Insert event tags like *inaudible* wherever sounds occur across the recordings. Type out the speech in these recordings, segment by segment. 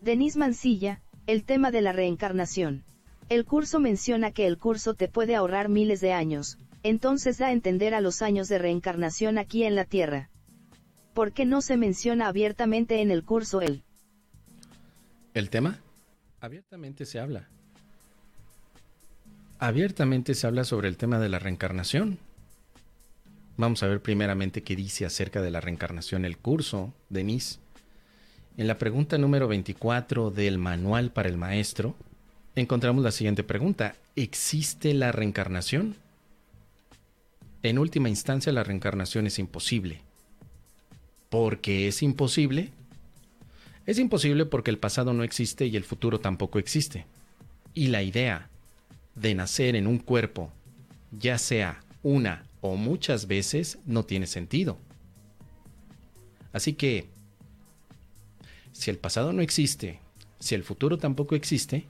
Denise Mancilla, el tema de la reencarnación. El curso menciona que el curso te puede ahorrar miles de años, entonces da a entender a los años de reencarnación aquí en la Tierra. ¿Por qué no se menciona abiertamente en el curso el? ¿El tema? Abiertamente se habla. Abiertamente se habla sobre el tema de la reencarnación. Vamos a ver primeramente qué dice acerca de la reencarnación el curso, Denise. En la pregunta número 24 del Manual para el Maestro, encontramos la siguiente pregunta. ¿Existe la reencarnación? En última instancia, la reencarnación es imposible. ¿Por qué es imposible? Es imposible porque el pasado no existe y el futuro tampoco existe. Y la idea de nacer en un cuerpo, ya sea una o muchas veces, no tiene sentido. Así que, si el pasado no existe, si el futuro tampoco existe,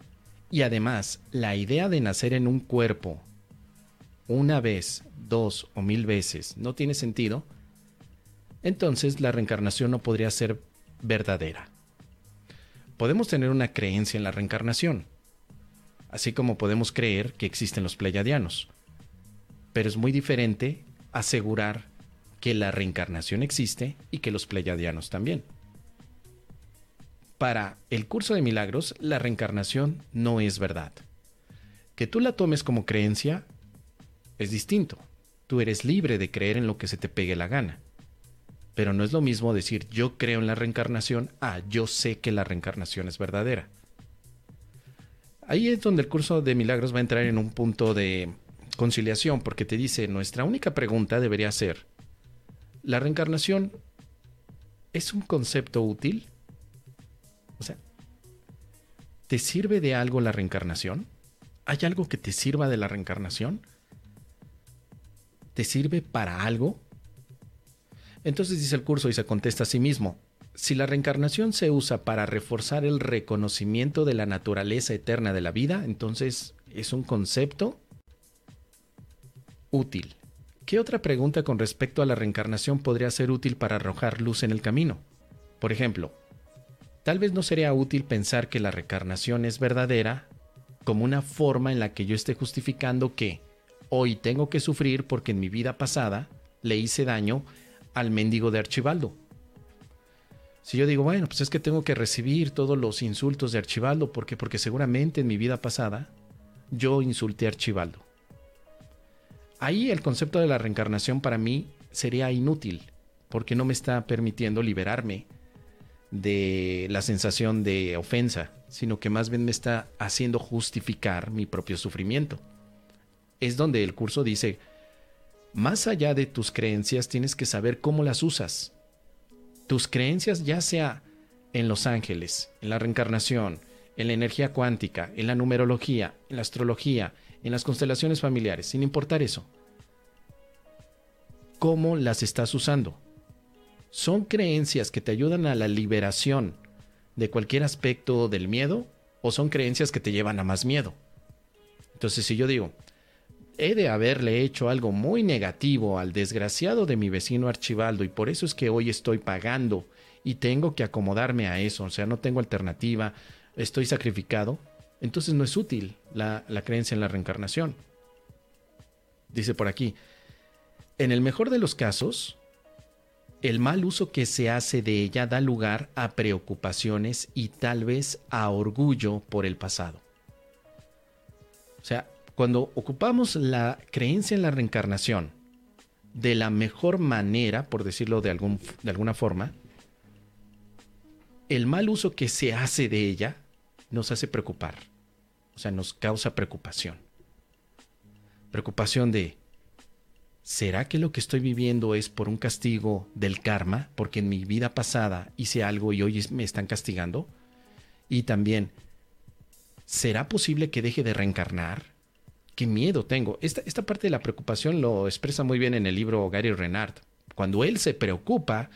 y además la idea de nacer en un cuerpo una vez, dos o mil veces no tiene sentido, entonces la reencarnación no podría ser verdadera. Podemos tener una creencia en la reencarnación, así como podemos creer que existen los pleiadianos. Pero es muy diferente asegurar que la reencarnación existe y que los pleiadianos también. Para el curso de milagros, la reencarnación no es verdad. Que tú la tomes como creencia es distinto. Tú eres libre de creer en lo que se te pegue la gana. Pero no es lo mismo decir yo creo en la reencarnación a yo sé que la reencarnación es verdadera. Ahí es donde el curso de milagros va a entrar en un punto de conciliación, porque te dice, nuestra única pregunta debería ser, ¿la reencarnación es un concepto útil? O sea, ¿te sirve de algo la reencarnación? ¿Hay algo que te sirva de la reencarnación? ¿Te sirve para algo? Entonces dice el curso y se contesta a sí mismo, si la reencarnación se usa para reforzar el reconocimiento de la naturaleza eterna de la vida, entonces es un concepto útil. ¿Qué otra pregunta con respecto a la reencarnación podría ser útil para arrojar luz en el camino? Por ejemplo, tal vez no sería útil pensar que la reencarnación es verdadera como una forma en la que yo esté justificando que hoy tengo que sufrir porque en mi vida pasada le hice daño al mendigo de Archibaldo. Si yo digo, bueno, pues es que tengo que recibir todos los insultos de Archibaldo, porque porque seguramente en mi vida pasada yo insulté a Archibaldo. Ahí el concepto de la reencarnación para mí sería inútil, porque no me está permitiendo liberarme de la sensación de ofensa, sino que más bien me está haciendo justificar mi propio sufrimiento. Es donde el curso dice, más allá de tus creencias tienes que saber cómo las usas tus creencias, ya sea en los ángeles, en la reencarnación, en la energía cuántica, en la numerología, en la astrología, en las constelaciones familiares, sin importar eso. ¿Cómo las estás usando? ¿Son creencias que te ayudan a la liberación de cualquier aspecto del miedo o son creencias que te llevan a más miedo? Entonces, si yo digo, he de haberle hecho algo muy negativo al desgraciado de mi vecino Archibaldo y por eso es que hoy estoy pagando y tengo que acomodarme a eso, o sea, no tengo alternativa, estoy sacrificado, entonces no es útil la, la creencia en la reencarnación. Dice por aquí, en el mejor de los casos, el mal uso que se hace de ella da lugar a preocupaciones y tal vez a orgullo por el pasado. O sea, cuando ocupamos la creencia en la reencarnación de la mejor manera, por decirlo de, algún, de alguna forma, el mal uso que se hace de ella nos hace preocupar. O sea, nos causa preocupación. Preocupación de, ¿será que lo que estoy viviendo es por un castigo del karma? Porque en mi vida pasada hice algo y hoy me están castigando. Y también, ¿será posible que deje de reencarnar? qué miedo tengo. Esta, parte de la preocupación lo expresa muy bien en el libro Gary Renard, cuando él se preocupa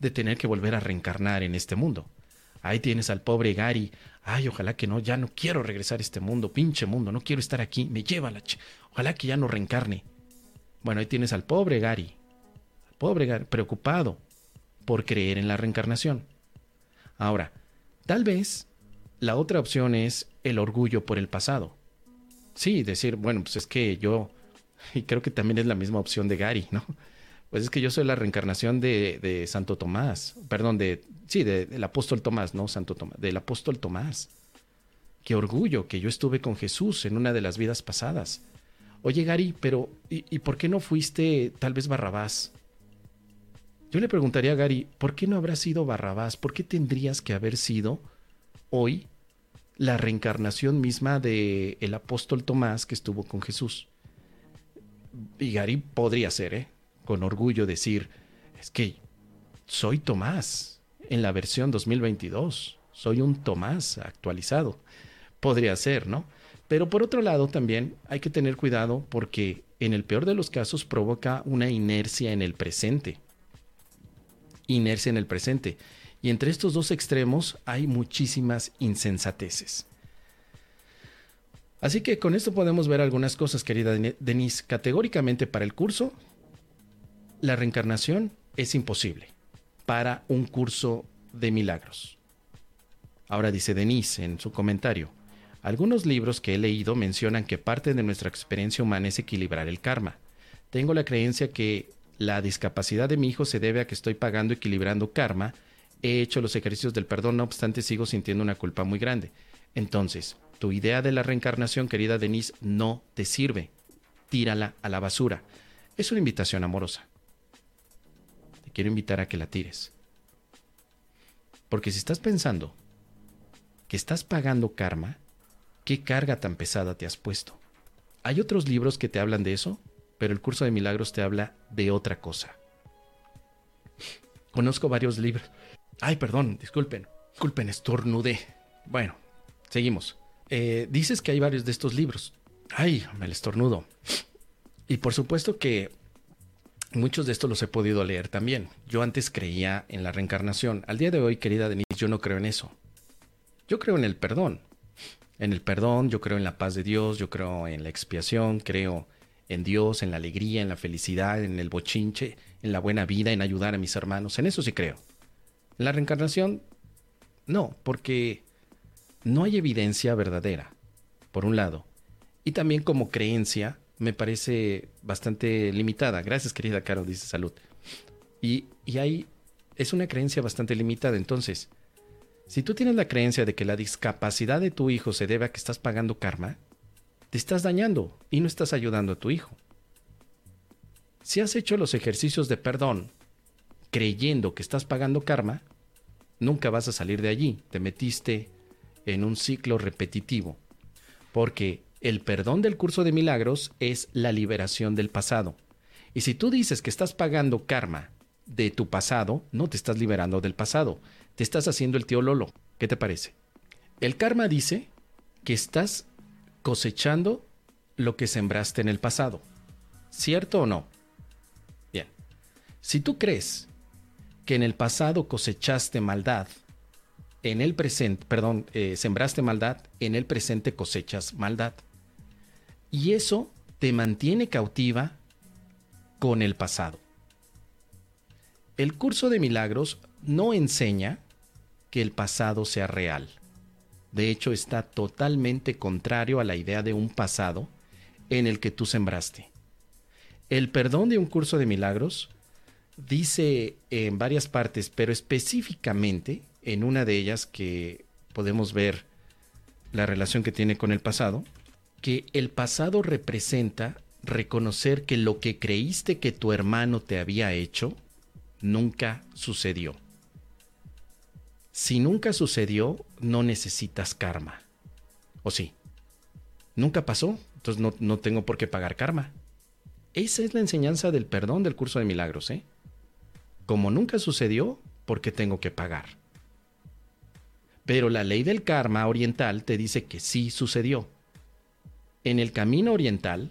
de tener que volver a reencarnar en este mundo. Ahí tienes al pobre Gary. Ay, ojalá que no, ya no quiero regresar a este mundo, pinche mundo, no quiero estar aquí, me lleva la ch Ojalá que ya no reencarne. Bueno, ahí tienes al pobre Gary. Al pobre Gary, preocupado por creer en la reencarnación. Ahora, tal vez la otra opción es el orgullo por el pasado. Sí, decir, bueno, pues es que yo, *laughs* y creo que también es la misma opción de Gary, ¿no? *laughs* Pues es que yo soy la reencarnación de, Santo Tomás, perdón, de, sí, del apóstol Tomás, no Santo Tomás, del apóstol Tomás. Qué orgullo que yo estuve con Jesús en una de las vidas pasadas. Oye, Gary, pero ¿y, por qué no fuiste tal vez Barrabás? Yo le preguntaría a Gary, ¿por qué no habrá sido Barrabás? ¿Por qué tendrías que haber sido hoy la reencarnación misma de el apóstol Tomás que estuvo con Jesús? Y Gary podría ser, ¿eh? Con orgullo decir, es que soy Tomás en la versión 2022, soy un Tomás actualizado. Podría ser, ¿no? Pero por otro lado también hay que tener cuidado porque en el peor de los casos provoca una inercia en el presente. Inercia en el presente. Y entre estos dos extremos hay muchísimas insensateces. Así que con esto podemos ver algunas cosas, querida Denise. Categóricamente para el curso, la reencarnación es imposible para un curso de milagros. Ahora dice Denise en su comentario, algunos libros que he leído mencionan que parte de nuestra experiencia humana es equilibrar el karma. Tengo la creencia que la discapacidad de mi hijo se debe a que estoy pagando equilibrando karma. He hecho los ejercicios del perdón, no obstante sigo sintiendo una culpa muy grande. Entonces, tu idea de la reencarnación, querida Denise, no te sirve. Tírala a la basura. Es una invitación amorosa. Te quiero invitar a que la tires. Porque si estás pensando que estás pagando karma, ¿Qué carga tan pesada te has puesto? Hay otros libros que te hablan de eso, pero el curso de milagros te habla de otra cosa. Conozco varios libros. Ay, perdón, disculpen. Disculpen, estornudé. Bueno, seguimos. Eh, dices que hay varios de estos libros. Ay, me el estornudo. Y por supuesto que muchos de estos los he podido leer también. Yo antes creía en la reencarnación. Al día de hoy, querida Denise, yo no creo en eso. Yo creo en el perdón en el perdón, yo creo en la paz de Dios, yo creo en la expiación, creo en Dios, en la alegría, en la felicidad, en el bochinche, en la buena vida, en ayudar a mis hermanos. En eso sí creo. En la reencarnación, no, porque no hay evidencia verdadera, por un lado. Y también como creencia me parece bastante limitada. Gracias, querida Caro, dice salud. Y, y ahí es una creencia bastante limitada. Entonces, si tú tienes la creencia de que la discapacidad de tu hijo se debe a que estás pagando karma, te estás dañando y no estás ayudando a tu hijo. Si has hecho los ejercicios de perdón creyendo que estás pagando karma, nunca vas a salir de allí. Te metiste en un ciclo repetitivo. Porque el perdón del curso de milagros es la liberación del pasado. Y si tú dices que estás pagando karma de tu pasado, no te estás liberando del pasado, te estás haciendo el tío Lolo. ¿Qué te parece? El karma dice que estás cosechando lo que sembraste en el pasado. ¿Cierto o no? Bien. Si tú crees que en el pasado cosechaste maldad, en el presente, perdón, eh, sembraste maldad, en el presente cosechas maldad. Y eso te mantiene cautiva con el pasado. El curso de milagros no enseña que el pasado sea real. De hecho, está totalmente contrario a la idea de un pasado en el que tú sembraste. El perdón de un curso de milagros dice en varias partes, pero específicamente en una de ellas que podemos ver la relación que tiene con el pasado, que el pasado representa reconocer que lo que creíste que tu hermano te había hecho nunca sucedió. Si nunca sucedió, no necesitas karma. ¿O sí? Nunca pasó, entonces no, no tengo por qué pagar karma. Esa es la enseñanza del perdón del curso de milagros, ¿eh? Como nunca sucedió, ¿por qué tengo que pagar? Pero la ley del karma oriental te dice que sí sucedió. En el camino oriental,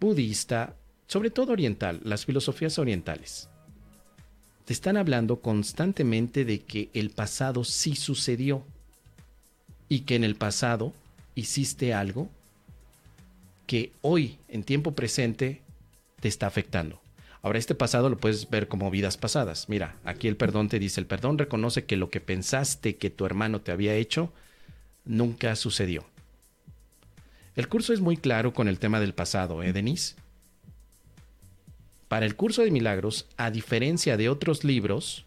budista, sobre todo oriental, las filosofías orientales, te están hablando constantemente de que el pasado sí sucedió y que en el pasado hiciste algo que hoy, en tiempo presente, te está afectando. Ahora, este pasado lo puedes ver como vidas pasadas. Mira, aquí el perdón te dice, el perdón reconoce que lo que pensaste que tu hermano te había hecho, nunca sucedió. El curso es muy claro con el tema del pasado, ¿eh, Denise? Para el curso de milagros, a diferencia de otros libros,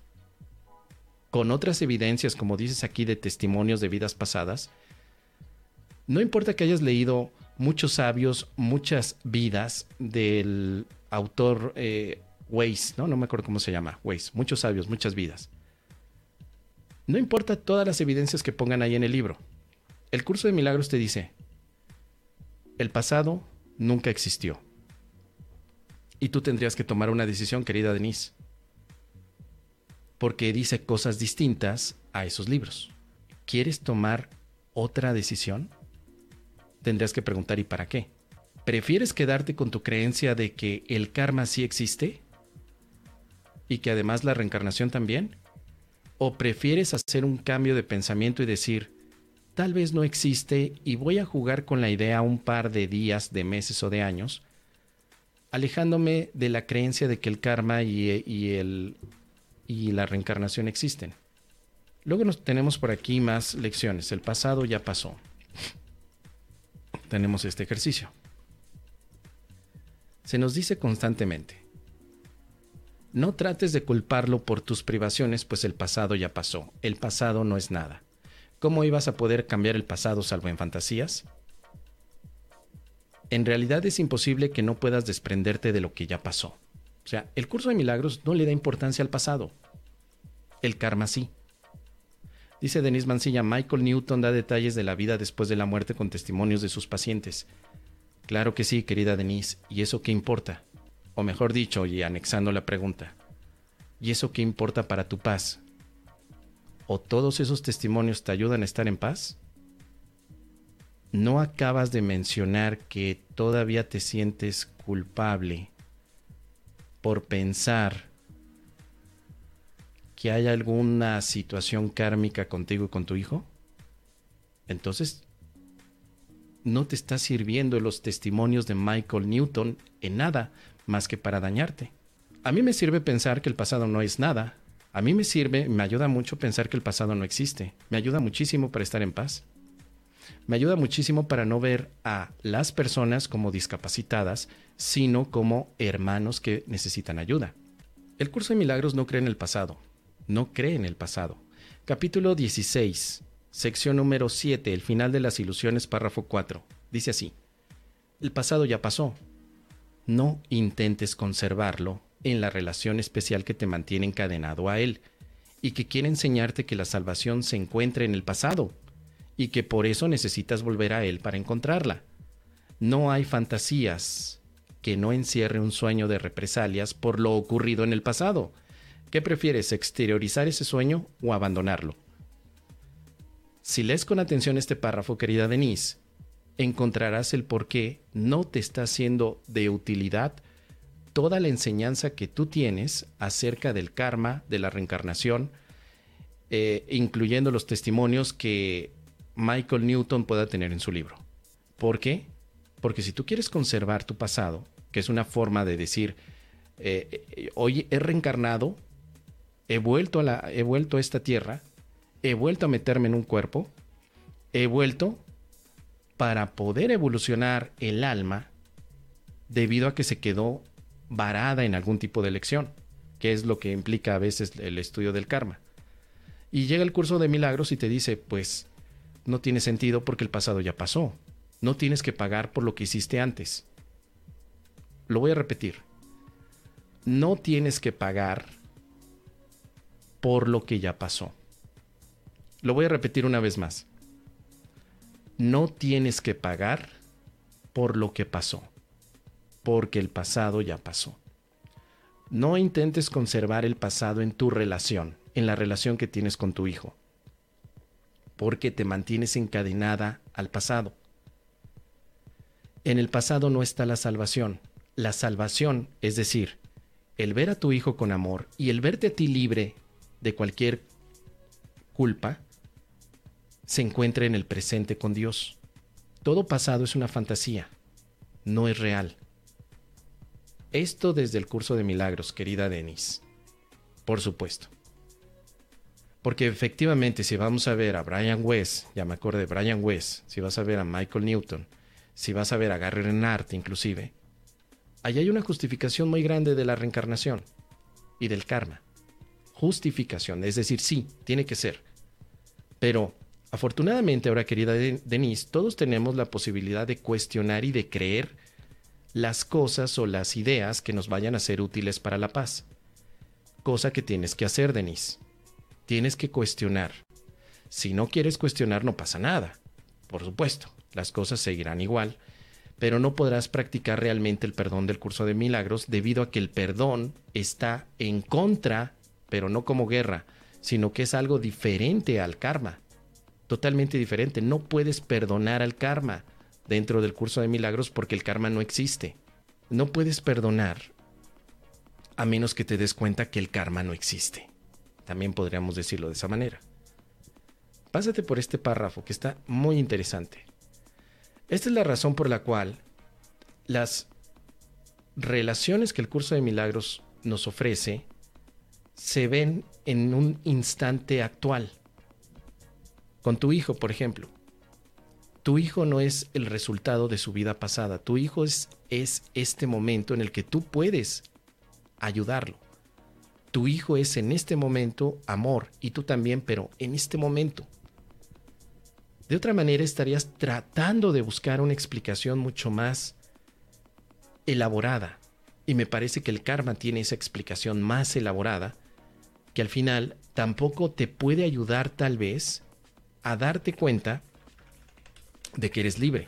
con otras evidencias, como dices aquí, de testimonios de vidas pasadas, no importa que hayas leído muchos sabios, muchas vidas del autor eh, Weiss, ¿no? No me acuerdo cómo se llama, Weiss, muchos sabios, muchas vidas. No importa todas las evidencias que pongan ahí en el libro. El curso de milagros te dice, el pasado nunca existió. Y tú tendrías que tomar una decisión, querida Denise. Porque dice cosas distintas a esos libros. ¿Quieres tomar otra decisión? Tendrías que preguntar ¿y para qué? ¿Prefieres quedarte con tu creencia de que el karma sí existe? ¿Y que además la reencarnación también? ¿O prefieres hacer un cambio de pensamiento y decir, tal vez no existe y voy a jugar con la idea un par de días, de meses o de años, alejándome de la creencia de que el karma y, el, y la reencarnación existen. Luego nos tenemos por aquí más lecciones. El pasado ya pasó. Tenemos este ejercicio. Se nos dice constantemente, no trates de culparlo por tus privaciones, pues el pasado ya pasó. El pasado no es nada. ¿Cómo ibas a poder cambiar el pasado salvo en fantasías? En realidad es imposible que no puedas desprenderte de lo que ya pasó. O sea, el curso de milagros no le da importancia al pasado. El karma sí. Dice Denise Mancilla, Michael Newton da detalles de la vida después de la muerte con testimonios de sus pacientes. Claro que sí, querida Denise, ¿y eso qué importa? O mejor dicho, y anexando la pregunta, ¿y eso qué importa para tu paz? o todos esos testimonios te ayudan a estar en paz? ¿No acabas de mencionar que todavía te sientes culpable por pensar que hay alguna situación kármica contigo y con tu hijo? Entonces, no te está sirviendo los testimonios de Michael Newton en nada más que para dañarte. A mí me sirve pensar que el pasado no es nada, a mí me sirve, me ayuda mucho pensar que el pasado no existe. Me ayuda muchísimo para estar en paz. Me ayuda muchísimo para no ver a las personas como discapacitadas, sino como hermanos que necesitan ayuda. El curso de milagros no cree en el pasado. No cree en el pasado. Capítulo 16, sección número 7, el final de las ilusiones, párrafo 4. Dice así. El pasado ya pasó. No intentes conservarlo en la relación especial que te mantiene encadenado a Él y que quiere enseñarte que la salvación se encuentra en el pasado y que por eso necesitas volver a Él para encontrarla. No hay fantasías que no encierre un sueño de represalias por lo ocurrido en el pasado. ¿Qué prefieres, exteriorizar ese sueño o abandonarlo? Si lees con atención este párrafo, querida Denise, encontrarás el por qué no te está siendo de utilidad toda la enseñanza que tú tienes acerca del karma, de la reencarnación, eh, incluyendo los testimonios que Michael Newton pueda tener en su libro. ¿Por qué? Porque si tú quieres conservar tu pasado, que es una forma de decir, eh, eh, hoy he reencarnado, he vuelto, a la, he vuelto a esta tierra, he vuelto a meterme en un cuerpo, he vuelto para poder evolucionar el alma debido a que se quedó varada en algún tipo de lección, que es lo que implica a veces el estudio del karma. Y llega el curso de milagros y te dice, pues no tiene sentido porque el pasado ya pasó. No tienes que pagar por lo que hiciste antes. Lo voy a repetir. No tienes que pagar por lo que ya pasó. Lo voy a repetir una vez más. No tienes que pagar por lo que pasó porque el pasado ya pasó. No intentes conservar el pasado en tu relación, en la relación que tienes con tu hijo, porque te mantienes encadenada al pasado. En el pasado no está la salvación. La salvación, es decir, el ver a tu hijo con amor y el verte a ti libre de cualquier culpa, se encuentra en el presente con Dios. Todo pasado es una fantasía, no es real. Esto desde el curso de milagros, querida Denise. Por supuesto. Porque efectivamente, si vamos a ver a Brian West, ya me acuerdo de Brian West, si vas a ver a Michael Newton, si vas a ver a Gary Renard inclusive, ahí hay una justificación muy grande de la reencarnación y del karma. Justificación, es decir, sí, tiene que ser. Pero afortunadamente ahora, querida Denise, todos tenemos la posibilidad de cuestionar y de creer las cosas o las ideas que nos vayan a ser útiles para la paz. Cosa que tienes que hacer, Denise tienes que cuestionar. Si no quieres cuestionar, no pasa nada. Por supuesto, las cosas seguirán igual, pero no podrás practicar realmente el perdón del curso de milagros debido a que el perdón está en contra, pero no como guerra, sino que es algo diferente al karma. Totalmente diferente. No puedes perdonar al karma dentro del curso de milagros porque el karma no existe. No puedes perdonar a menos que te des cuenta que el karma no existe. También podríamos decirlo de esa manera. Pásate por este párrafo que está muy interesante. Esta es la razón por la cual las relaciones que el curso de milagros nos ofrece se ven en un instante actual. Con tu hijo, por ejemplo. Tu hijo no es el resultado de su vida pasada. Tu hijo es, es este momento en el que tú puedes ayudarlo tu hijo es en este momento amor y tú también, pero en este momento. De otra manera estarías tratando de buscar una explicación mucho más elaborada. Y me parece que el karma tiene esa explicación más elaborada, que al final tampoco te puede ayudar tal vez a darte cuenta de que eres libre.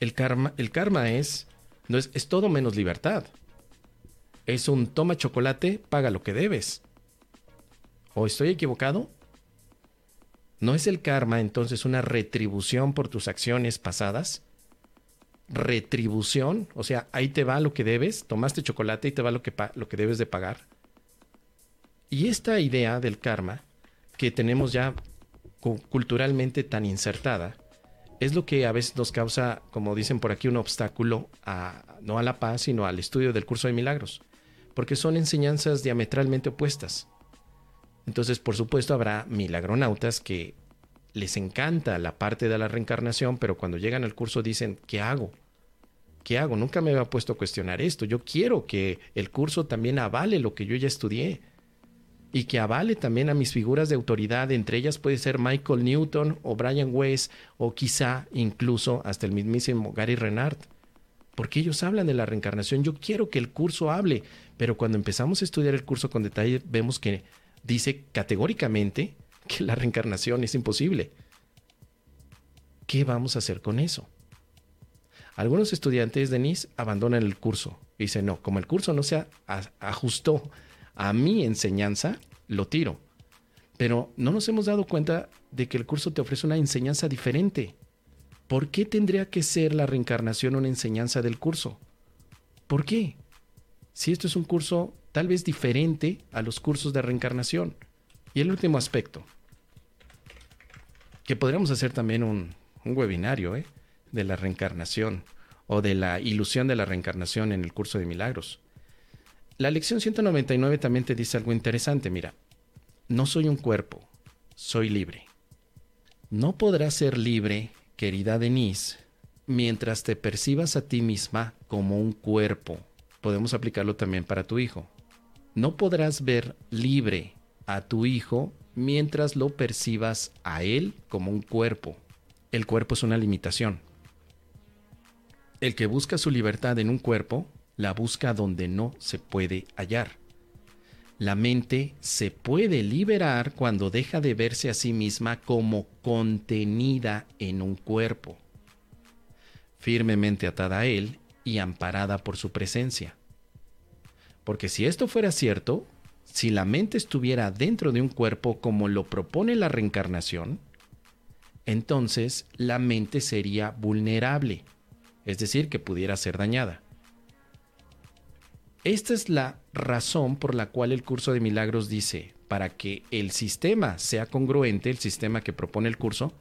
El karma, el karma es, no es, es todo menos libertad es un toma chocolate, paga lo que debes. ¿O estoy equivocado? ¿No es el karma entonces una retribución por tus acciones pasadas? Retribución, o sea, ahí te va lo que debes, tomaste chocolate y te va lo que, lo que debes de pagar. Y esta idea del karma, que tenemos ya culturalmente tan insertada, es lo que a veces nos causa, como dicen por aquí, un obstáculo a, no a la paz, sino al estudio del curso de milagros porque son enseñanzas diametralmente opuestas. Entonces, por supuesto, habrá milagronautas que les encanta la parte de la reencarnación, pero cuando llegan al curso dicen, ¿qué hago? ¿Qué hago? Nunca me había puesto a cuestionar esto. Yo quiero que el curso también avale lo que yo ya estudié y que avale también a mis figuras de autoridad. Entre ellas puede ser Michael Newton o Brian Weiss o quizá incluso hasta el mismísimo Gary Renard porque ellos hablan de la reencarnación. Yo quiero que el curso hable, pero cuando empezamos a estudiar el curso con detalle vemos que dice categóricamente que la reencarnación es imposible. ¿Qué vamos a hacer con eso? Algunos estudiantes, Denise, abandonan el curso. Dicen, no, como el curso no se ajustó a mi enseñanza, lo tiro. Pero no nos hemos dado cuenta de que el curso te ofrece una enseñanza diferente. ¿Por qué tendría que ser la reencarnación una enseñanza del curso? ¿Por qué? Si esto es un curso tal vez diferente a los cursos de reencarnación. Y el último aspecto, que podríamos hacer también un, webinario ¿eh? de la reencarnación o de la ilusión de la reencarnación en el curso de milagros. La lección 199 también te dice algo interesante, mira, no soy un cuerpo, soy libre. No podrás ser libre querida Denise, mientras te percibas a ti misma como un cuerpo, podemos aplicarlo también para tu hijo. No podrás ver libre a tu hijo mientras lo percibas a él como un cuerpo. El cuerpo es una limitación. El que busca su libertad en un cuerpo, la busca donde no se puede hallar. La mente se puede liberar cuando deja de verse a sí misma como contenida en un cuerpo, firmemente atada a él y amparada por su presencia. Porque si esto fuera cierto, si la mente estuviera dentro de un cuerpo como lo propone la reencarnación, entonces la mente sería vulnerable, es decir, que pudiera ser dañada. Esta es la razón por la cual el curso de milagros dice, para que el sistema sea congruente, el sistema que propone el curso,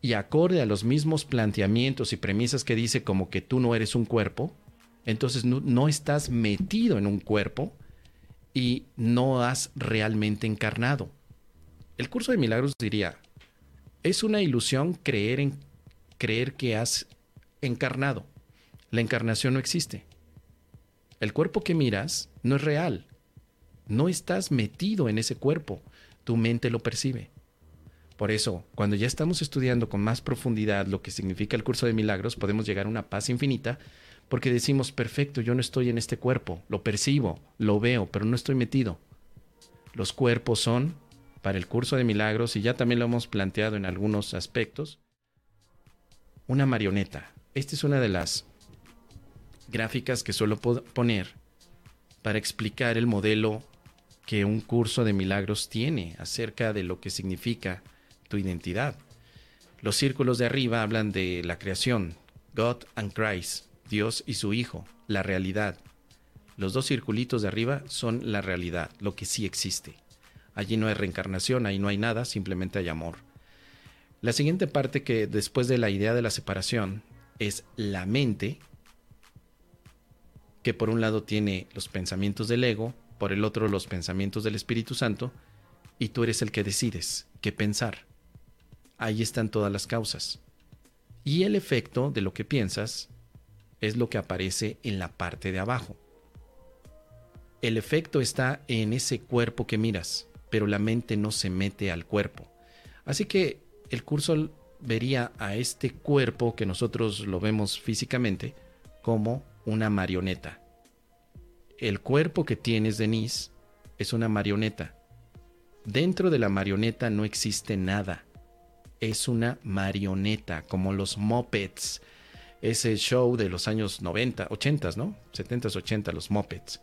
y acorde a los mismos planteamientos y premisas que dice como que tú no eres un cuerpo, entonces no, estás metido en un cuerpo y no has realmente encarnado. El curso de milagros diría, es una ilusión creer en creer que has encarnado. La encarnación no existe. El cuerpo que miras no es real. No estás metido en ese cuerpo. Tu mente lo percibe. Por eso, cuando ya estamos estudiando con más profundidad lo que significa el curso de milagros, podemos llegar a una paz infinita porque decimos, perfecto, yo no estoy en este cuerpo, lo percibo, lo veo, pero no estoy metido. Los cuerpos son, para el curso de milagros, y ya también lo hemos planteado en algunos aspectos, una marioneta. Esta es una de las gráficas que suelo poner para explicar el modelo que un curso de milagros tiene acerca de lo que significa tu identidad. Los círculos de arriba hablan de la creación, God and Christ, Dios y su Hijo, la realidad. Los dos circulitos de arriba son la realidad, lo que sí existe. Allí no hay reencarnación, ahí no hay nada, simplemente hay amor. La siguiente parte que después de la idea de la separación es la mente, que por un lado tiene los pensamientos del ego, por el otro los pensamientos del Espíritu Santo, y tú eres el que decides qué pensar. Ahí están todas las causas. Y el efecto de lo que piensas es lo que aparece en la parte de abajo. El efecto está en ese cuerpo que miras, pero la mente no se mete al cuerpo. Así que el curso vería a este cuerpo que nosotros lo vemos físicamente como una marioneta. El cuerpo que tienes, Denise, es una marioneta. Dentro de la marioneta no existe nada. Es una marioneta, como los mopeds. Ese show de los años 90, 80, ¿no? 70, 80, los mopeds.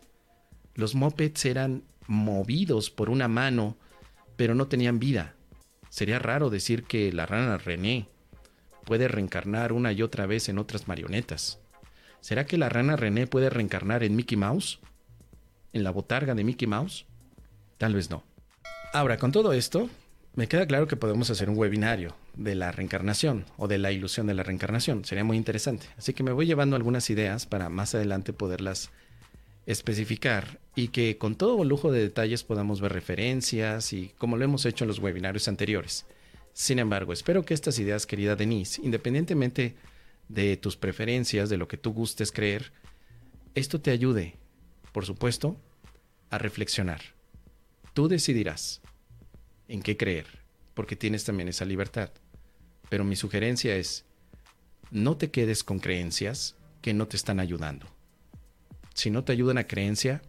Los mopeds eran movidos por una mano, pero no tenían vida. Sería raro decir que la rana René puede reencarnar una y otra vez en otras marionetas. ¿Será que la rana René puede reencarnar en Mickey Mouse? ¿En la botarga de Mickey Mouse? Tal vez no. Ahora, con todo esto, me queda claro que podemos hacer un webinario de la reencarnación o de la ilusión de la reencarnación. Sería muy interesante. Así que me voy llevando algunas ideas para más adelante poderlas especificar y que con todo lujo de detalles podamos ver referencias y como lo hemos hecho en los webinarios anteriores. Sin embargo, espero que estas ideas, querida Denise, independientemente de tus preferencias, de lo que tú gustes creer, esto te ayude, por supuesto, a reflexionar. Tú decidirás en qué creer, porque tienes también esa libertad. Pero mi sugerencia es, no te quedes con creencias que no te están ayudando. Si no te ayudan a creencia,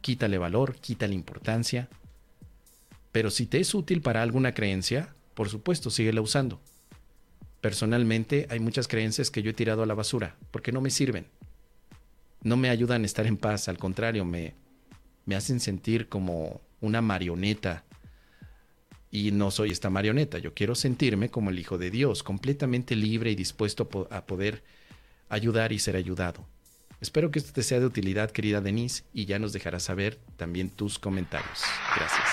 quítale valor, quítale importancia. Pero si te es útil para alguna creencia, por supuesto, síguela usando. Personalmente hay muchas creencias que yo he tirado a la basura porque no me sirven. No me ayudan a estar en paz, al contrario, me, me hacen sentir como una marioneta. Y no soy esta marioneta, yo quiero sentirme como el Hijo de Dios, completamente libre y dispuesto a poder ayudar y ser ayudado. Espero que esto te sea de utilidad, querida Denise, y ya nos dejarás saber también tus comentarios. Gracias.